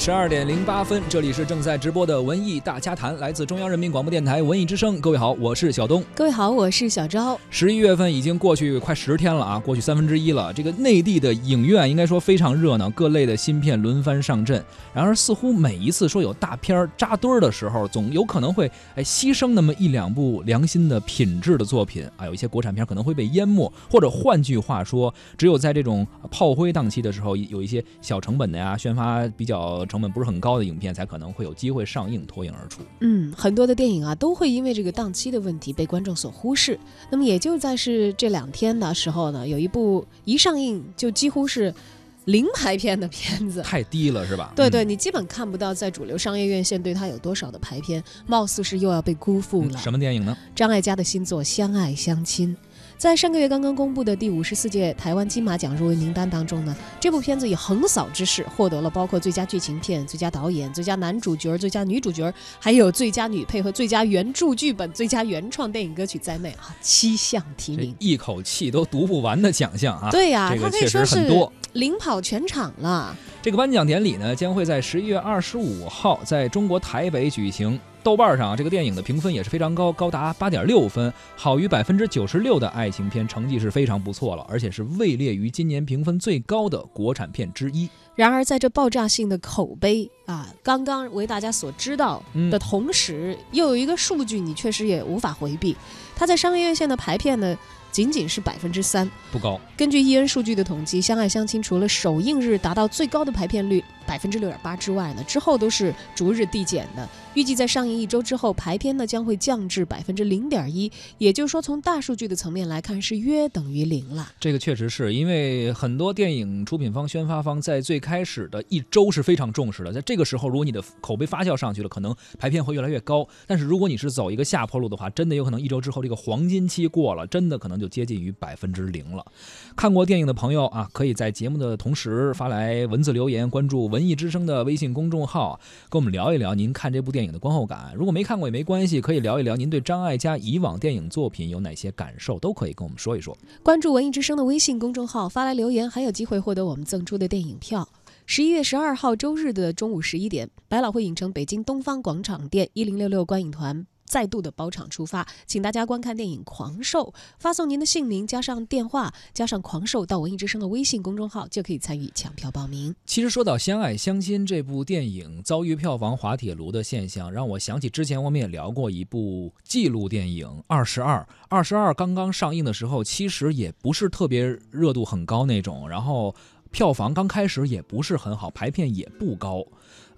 十二点零八分，这里是正在直播的文艺大家谈，来自中央人民广播电台文艺之声。各位好，我是小东。各位好，我是小昭。十一月份已经过去快十天了啊，过去三分之一了。这个内地的影院应该说非常热闹，各类的新片轮番上阵。然而，似乎每一次说有大片儿扎堆儿的时候，总有可能会哎牺牲那么一两部良心的品质的作品啊，有一些国产片可能会被淹没，或者换句话说，只有在这种炮灰档期的时候，有一些小成本的呀，宣发比较成本不是很高的影片，才可能会有机会上映，脱颖而出。嗯，很多的电影啊，都会因为这个档期的问题被观众所忽视。那么也就在是这两天的时候呢，有一部一上映就几乎是零排片的片子。太低了是吧？对对，嗯你基本看不到在主流商业院线对它有多少的排片，貌似是又要被辜负了。嗯什么电影呢？张艾嘉的新作《相爱相亲》。在上个月刚刚公布的第五十四届台湾金马奖入围名单当中呢，这部片子以横扫之势获得了包括最佳剧情片、最佳导演、最佳男主角、最佳女主角，还有最佳女配和最佳原著剧本、最佳原创电影歌曲在内啊，七项提名。一口气都读不完的奖项啊！对呀、这个确实很多。领跑全场了。这个颁奖典礼呢，将会在十一月二十五号在中国台北举行。豆瓣上啊，这个电影的评分也是非常高，高达八点六分，好于百分之九十六的爱情片，成绩是非常不错了，而且是位列于今年评分最高的国产片之一。然而，在这爆炸性的口碑啊，刚刚为大家所知道嗯的同时，又有一个数据你确实也无法回避，它在商业院线的排片呢，仅仅是百分之三。不高，根据伊恩数据的统计，《相爱相亲》除了首映日达到最高的排片率百分之六点八之外呢，之后都是逐日递减的。预计在上映一周之后，排片呢将会降至百分之零点一，也就是说，从大数据的层面来看，是约等于零了。这个确实是因为很多电影出品方、宣发方在最开始的一周是非常重视的，在这个时候，如果你的口碑发酵上去了，可能排片会越来越高。但是如果你是走一个下坡路的话，真的有可能一周之后这个黄金期过了，真的可能就接近于百分之零了。看过电影的朋友啊，可以在节目的同时发来文字留言，关注文文艺之声的微信公众号，跟我们聊一聊您看这部电影的观后感。如果没看过也没关系，可以聊一聊您对张艾嘉以往电影作品有哪些感受，都可以跟我们说一说。关注文艺之声的微信公众号，发来留言，还有机会获得我们赠出的电影票。十一月十二号周日的中午十一点，百老汇影城北京东方广场店一零六六观影团。再度的包场出发，请大家观看电影《狂兽》，发送您的姓名加上电话加上“狂兽”到文艺之声的微信公众号，就可以参与抢票报名。其实说到《相爱相亲》这部电影遭遇票房滑铁卢的现象，让我想起之前我们也聊过一部纪录电影《二十二》。《二十二》刚刚上映的时候，其实也不是特别热度很高那种，然后。票房刚开始也不是很好，排片也不高。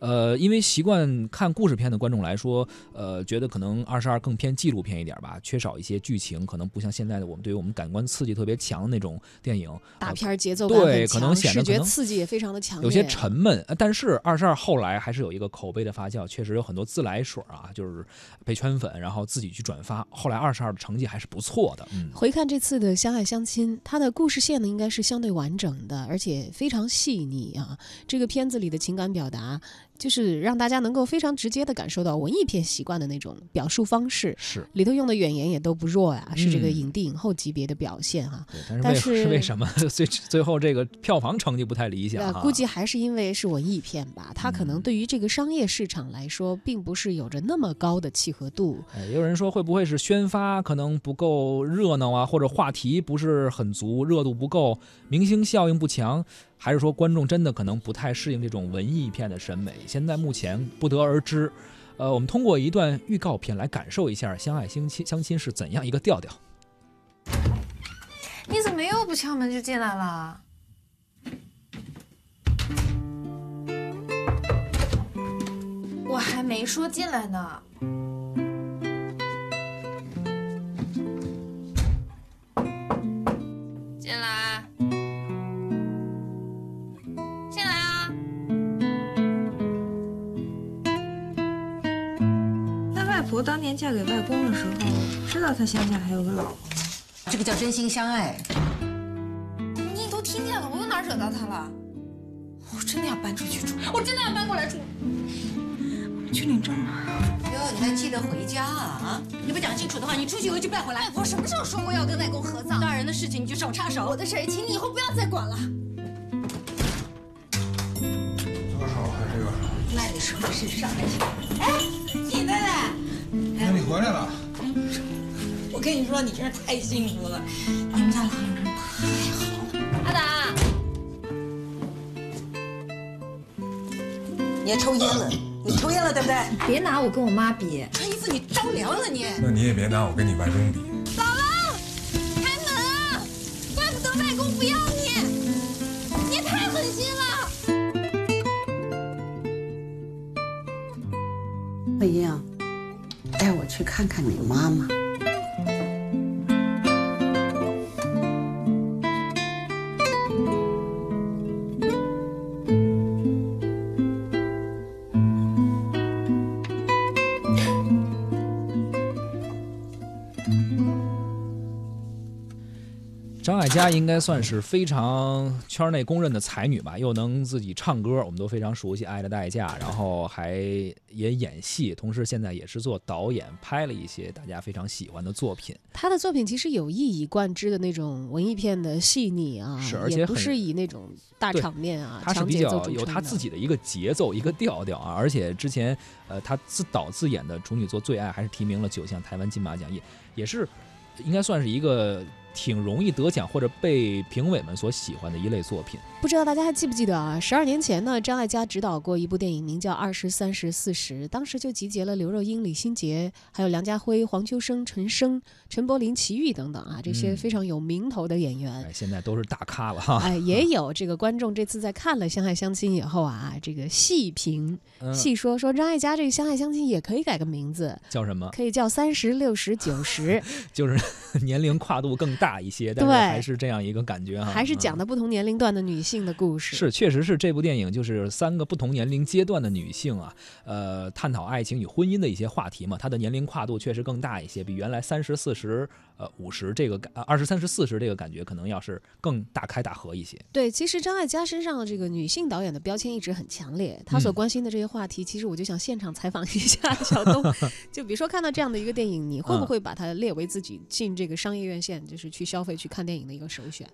呃，因为习惯看故事片的观众来说，呃，觉得可能二十二更偏纪录片一点吧，缺少一些剧情，可能不像现在的我们对于我们感官刺激特别强的那种电影，大片节奏感对可能，显得视觉刺激也非常的强，有些沉闷。呃但是二十二后来还是有一个口碑的发酵，确实有很多自来水啊，就是被圈粉，然后自己去转发。后来二十二的成绩还是不错的，嗯。回看这次的《相爱相亲》，它的故事线呢应该是相对完整的，而且非常细腻啊。这个片子里的情感表达，就是让大家能够非常直接的感受到文艺片习惯的那种表述方式。是，里头用的语言也都不弱呀，是这个嗯影帝影后级别的表现哈、对，但是但为是是 为什么 最最后这个票房成绩不太理想啊，估计还是因为是文艺片吧，它可能嗯对于这个商业市场来说，并不是有着那么高的契合度。哎，也有人说会不会是宣发可能不够热闹啊，或者话题不是很足，热度不够，明星效应不强，还是说观众真的可能不太适应这种文艺片的审美？现在目前不得而知。呃，我们通过一段预告片来感受一下《相爱相亲》相亲是怎样一个调调。你怎么又不敲门就进来了？我还没说进来呢。道他乡下还有个老婆。这个叫真心相爱。你都听见了，我又哪儿惹到他了？我真的要搬出去住，我真的要搬过来住。去领证了。哟，你还记得回家啊？啊！你不讲清楚的话，你出去以后就别回来。我什么时候说过要跟外公合葬？大人的事情你就少插手。我的事儿，请你以后不要再管了。多少还这个？那你说的是啥哎？你奶奶，哎，你回来了。我跟你说，你真是太幸福了。你们家老人太好了。阿达，你还抽烟了？你抽烟了对不对？你别拿我跟我妈比。穿衣服你着凉了你。那你也别拿我跟你外公比。开门啊！怪不得外公不要你，你也太狠心了。慧英，带我去看看你妈妈。艾嘉应该算是非常圈内公认的才女吧，又能自己唱歌，我们都非常熟悉《爱的代价》，然后还也演戏，同时现在也是做导演，拍了一些大家非常喜欢的作品。她的作品其实有一以贯之的那种文艺片的细腻啊，是而且也不是以那种大场面啊、他是比较有他著称的自己的一个节奏、一个调调啊，而且之前呃她自导自演的处女作《最爱》还是提名了九项台湾金马奖，也也是应该算是一个挺容易得奖或者被评委们所喜欢的一类作品。不知道大家还记不记得啊？十二年前呢，张艾嘉执导过一部电影，名叫《二十三十四十》，当时就集结了刘若英、李心洁，还有梁家辉、黄秋生、陈升、陈柏霖、齐豫等等啊，这些嗯非常有名头的演员。哎，现在都是大咖了哈。哎，也有这个观众这次在看了《相爱相亲》以后啊，这个细评嗯，细说说张艾嘉这个《相爱相亲》也可以改个名字，叫什么？可以叫三十六十九十，就是 年龄跨度更大一些，但是还是这样一个感觉哈。还是讲嗯的不同年龄段的女性的故事。是，确实是这部电影就是三个不同年龄阶段的女性啊，呃，探讨爱情与婚姻的一些话题嘛。她的年龄跨度确实更大一些，比原来三十四十、呃五十这个感，二十三十四十这个感觉可能要是更大开大合一些。对，其实张艾嘉身上的这个女性导演的标签一直很强烈，她所嗯关心的这些话题，其实我就想现场采访一下小东。就比如说看到这样的一个电影，你会不嗯会把它列为自己进这个商业院线，就是去消费、去看电影的一个首选？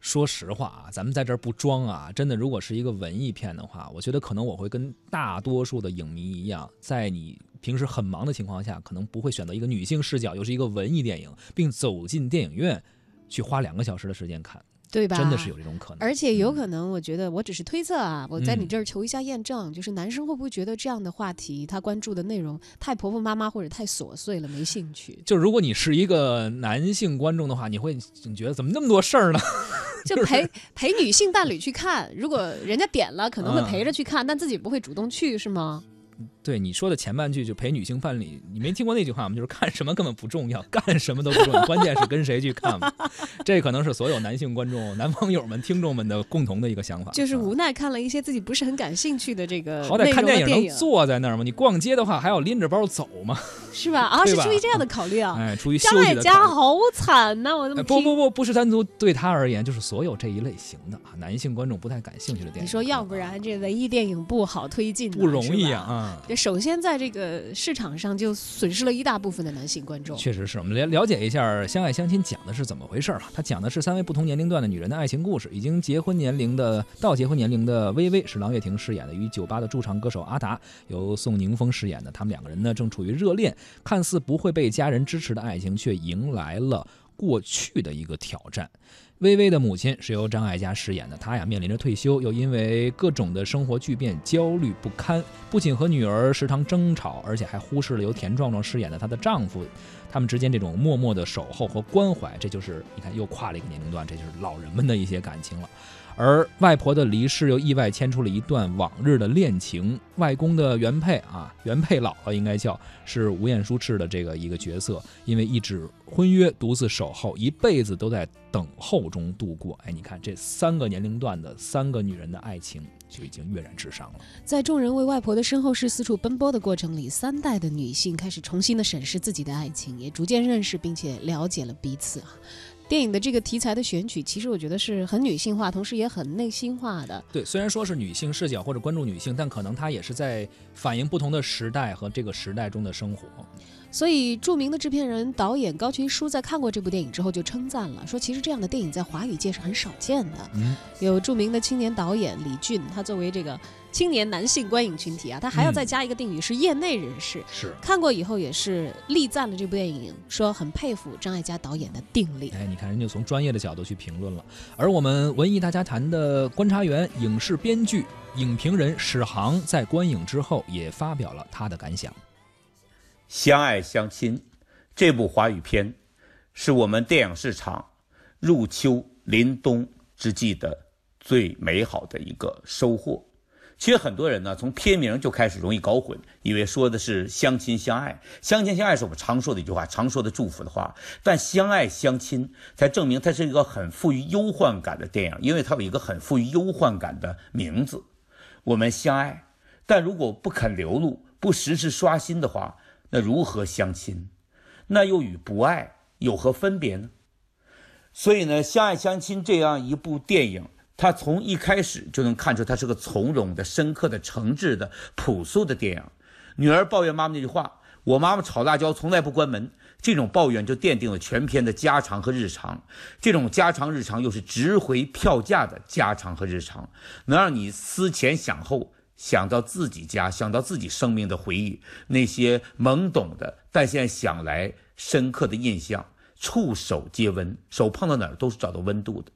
说实话啊，咱们在这儿不装啊，真的，如果是一个文艺片的话，我觉得可能我会跟大多数的影迷一样，在你平时很忙的情况下，可能不会选择一个女性视角，又是一个文艺电影，并走进电影院去花两个小时的时间看，对吧？真的是有这种可能。而且有嗯可能，我觉得我只是推测啊，我在你嗯这儿求一下验证，就是男生会不会觉得这样的话题，他关注的内容太婆婆妈妈或者太琐碎了，没兴趣？就如果你是一个男性观众的话，你会你觉得怎么那么多事儿呢？就陪陪女性伴侣去看，如果人家点了，可能会嗯陪着去看，但自己不会主动去，是吗？对你说的前半句就陪女性伴侣，你没听过那句话吗？就是看什么根本不重要，干什么都不重要，关键是跟谁去看嘛。这可能是所有男性观众、男网友们、听众们的共同的一个想法。就是无奈看了一些自己不是很感兴趣的这个内好歹看电影能坐在那儿吗？你逛街的话还要拎着包走吗？是吧？啊，是出于这样的考虑啊。哎，出于休张艾息的考虑。嘉好惨呐、我这么。哎不不不，不是单独对他而言，就是所有这一类型的啊，男性观众不太感兴趣的电影。你说要不然这文艺电影不好推进呢，不容易啊！这首先在这个市场上就损失了一大部分的男性观众。确实是我们了了解一下《相爱相亲》讲的是怎么回事儿吧。它讲的是三位不同年龄段的女人的爱情故事。已经结婚年龄的到结婚年龄的薇薇是郎月婷饰演的，与酒吧的驻唱歌手阿达由宋宁峰饰演的。他们两个人呢正处于热恋，看似不会被家人支持的爱情，却迎来了过去的一个挑战。薇薇的母亲是由张艾嘉饰演的，她呀面临着退休，又因为各种的生活巨变焦虑不堪，不仅和女儿时常争吵，而且还忽视了由田壮壮饰演的她的丈夫，他们之间这种默默的守候和关怀，这就是你看又跨了一个年龄段，这就是老人们的一些感情了。而外婆的离世又意外牵出了一段往日的恋情，外公的原配啊，原配姥姥应该叫是吴彦姝饰的这个一个角色，因为一纸婚约独自守候，一辈子都在等候中度过。哎，你看这三个年龄段的三个女人的爱情就已经跃然纸上了。在众人为外婆的身后事四处奔波的过程里，三代的女性开始重新的审视自己的爱情，也逐渐认识并且了解了彼此啊。电影的这个题材的选取，其实我觉得是很女性化，同时也很内心化的。对，虽然说是女性视角或者关注女性，但可能她也是在反映不同的时代和这个时代中的生活。所以，著名的制片人、导演高群书在看过这部电影之后就称赞了，说其实这样的电影在华语界是很少见的。嗯，有著名的青年导演李俊，他作为这个青年男性观影群体啊，他还要再加一个定语，是业内人士。是。看过以后也是力赞了这部电影，说很佩服张艾嘉导演的定力。哎，你看人家从专业的角度去评论了，而我们文艺大家谈的观察员、影视编剧、影评人史航在观影之后也发表了他的感想。相爱相亲这部华语片，是我们电影市场入秋临冬之际的最美好的一个收获。其实很多人呢，从片名就开始容易搞混，以为说的是相亲相爱。相亲相爱是我们常说的一句话，常说的祝福的话。但相爱相亲才证明它是一个很富于忧患感的电影，因为它有一个很富于忧患感的名字。我们相爱，但如果不肯流露，不时时刷新的话，那如何相亲？那又与不爱有何分别呢？所以呢，《相爱相亲》这样一部电影，它从一开始就能看出它是个从容的、深刻的、诚挚的、朴素的电影。女儿抱怨妈妈那句话：“我妈妈炒辣椒从来不关门。”这种抱怨就奠定了全片的家常和日常。这种家常日常又是值回票价的家常和日常，能让你思前想后。想到自己家，想到自己生命的回忆，那些懵懂的，但现在想来深刻的印象，触手皆温，手碰到哪儿都是找到温度的。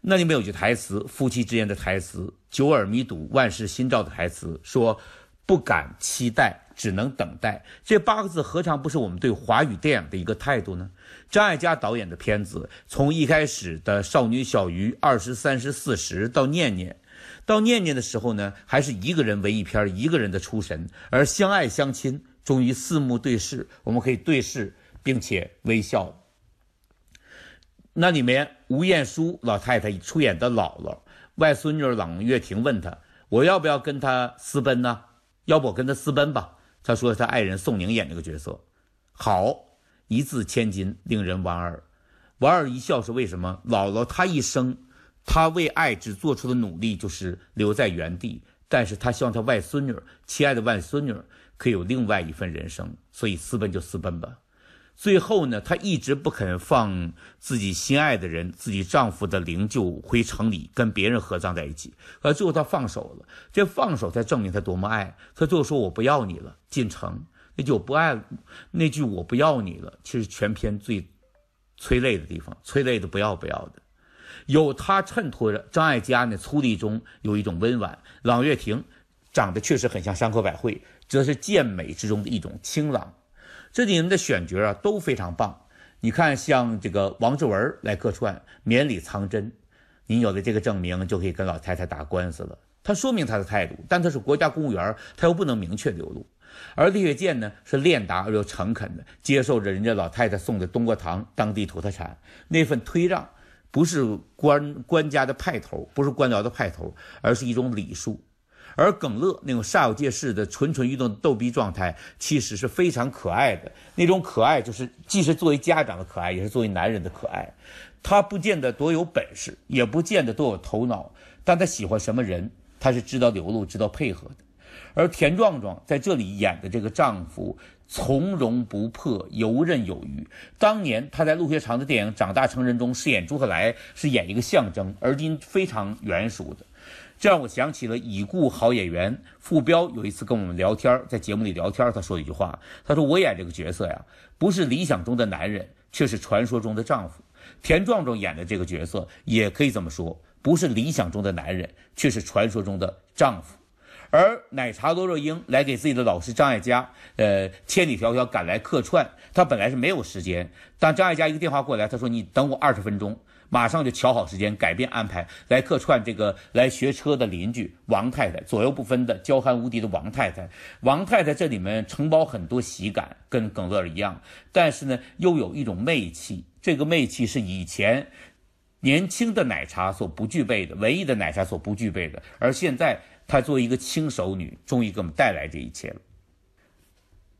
那里面有句台词，夫妻之间的台词，久耳弥笃，万事新照的台词，说不敢期待，只能等待。这八个字何尝不是我们对华语电影的一个态度呢？张艾嘉导演的片子，从一开始的少女小鱼，二十三十四十到念念。到念念的时候呢，还是一个人为一片，一个人的出神；而相爱相亲，终于四目对视，我们可以对视并且微笑。那里面吴彦姝老太太出演的姥姥，外孙女郎月婷问她：“我要不要跟他私奔呢？要不我跟他私奔吧？”她说她爱人宋宁演这个角色，好，一字千金，令人莞尔。莞尔一笑是为什么？姥姥她一生。他为爱只做出的努力就是留在原地，但是他希望他外孙女，亲爱的外孙女可以有另外一份人生，所以私奔就私奔吧。最后呢，他一直不肯放自己心爱的人，自己丈夫的灵柩回城里跟别人合葬在一起，而最后他放手了，这放手才证明他多么爱。他最后说我不要你了，进城那句我不爱，那句我不要你了，其实全篇最催泪的地方，催泪的不要不要的。有他衬托着张艾嘉呢，粗粝中有一种温婉；郎月婷长得确实很像山口百惠，则是健美之中的一种清朗。这里面的选角啊都非常棒。你看，像这个王志文来客串，绵里藏针；您有了这个证明，就可以跟老太太打官司了。他说明他的态度，但他是国家公务员，他又不能明确流露。而李雪健呢，是练达而又诚恳的接受着人家老太太送的冬瓜糖，当地土特产。那份推让，不是官官家的派头，不是官僚的派头，而是一种礼数。而耿乐那种煞有介事的蠢蠢欲动的逗逼状态，其实是非常可爱的。那种可爱，就是既是作为家长的可爱，也是作为男人的可爱。他不见得多有本事，也不见得多有头脑，但他喜欢什么人。他是知道流露、知道配合的，而田壮壮在这里演的这个丈夫从容不迫、游刃有余。当年他在陆学长的电影《长大成人》中饰演朱克来，是演一个象征，而今非常圆熟的。这让我想起了已故好演员傅彪有一次跟我们聊天，在节目里聊天，他说一句话：“他说我演这个角色呀，不是理想中的男人，却是传说中的丈夫。”田壮壮演的这个角色也可以这么说。不是理想中的男人，却是传说中的丈夫。而奶茶罗若英来给自己的老师张艾嘉，呃，千里迢迢赶来客串。她本来是没有时间，但张艾嘉一个电话过来，她说：“你等我二十分钟，马上就调好时间，改变安排来客串这个来学车的邻居王太太，左右不分的娇憨无敌的王太太。王太太这里面承包很多喜感，跟耿乐一样，但是呢，又有一种媚气。这个媚气是以前。”年轻的奶茶所不具备的，唯一的奶茶所不具备的，而现在她作为一个轻熟女，终于给我们带来这一切了。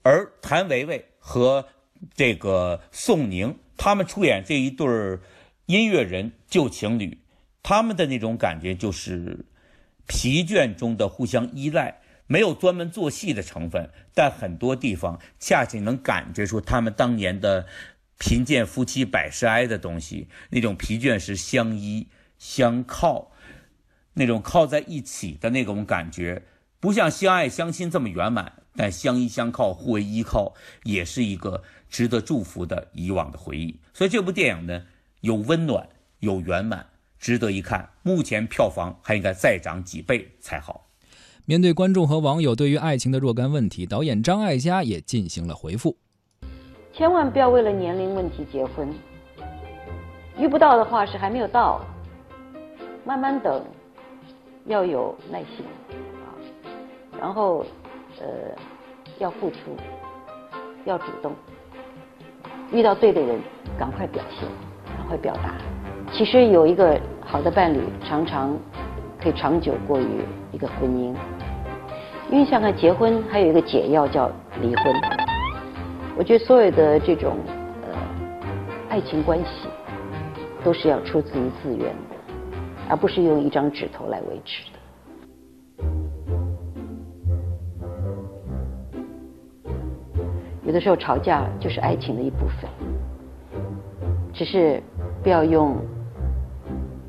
而谭维维和这个宋宁，他们出演这一对儿音乐人旧情侣，他们的那种感觉就是疲倦中的互相依赖，没有专门做戏的成分，但很多地方恰恰能感觉出他们当年的。贫贱夫妻百事哀的东西，那种疲倦是相依相靠，那种靠在一起的那种感觉，不像相爱相亲这么圆满，但相依相靠、互为依靠，也是一个值得祝福的以往的回忆。所以这部电影呢，有温暖，有圆满，值得一看。目前票房还应该再涨几倍才好。面对观众和网友对于爱情的若干问题，导演张艾嘉也进行了回复。千万不要为了年龄问题结婚，遇不到的话是还没有到，慢慢等，要有耐心啊，然后呃要付出，要主动，遇到对的人赶快表现，赶快表达。其实有一个好的伴侣，常常可以长久过于一个婚姻，因为想看结婚还有一个解药叫离婚。我觉得所有的这种呃爱情关系，都是要出自于自愿的，而不是用一张纸头来维持的。有的时候吵架就是爱情的一部分，只是不要用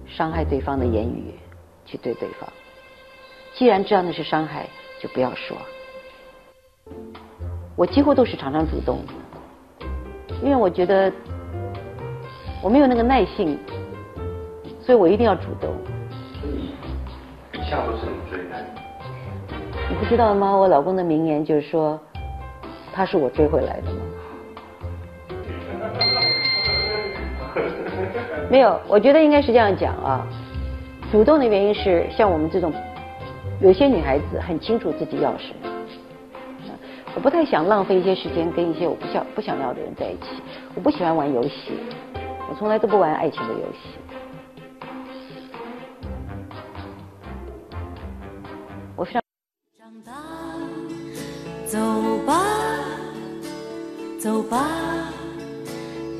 伤害对方的言语去对对方。既然知道那是伤害，就不要说。我几乎都是常常主动，因为我觉得我没有那个耐性，所以我一定要主动。下不是你追的。你不知道吗？我老公的名言就是说，他是我追回来的吗？没有，我觉得应该是这样讲啊。主动的原因是，像我们这种有些女孩子很清楚自己要什么。我不太想浪费一些时间跟一些我不想不想要的人在一起。我不喜欢玩游戏，我从来都不玩爱情的游戏。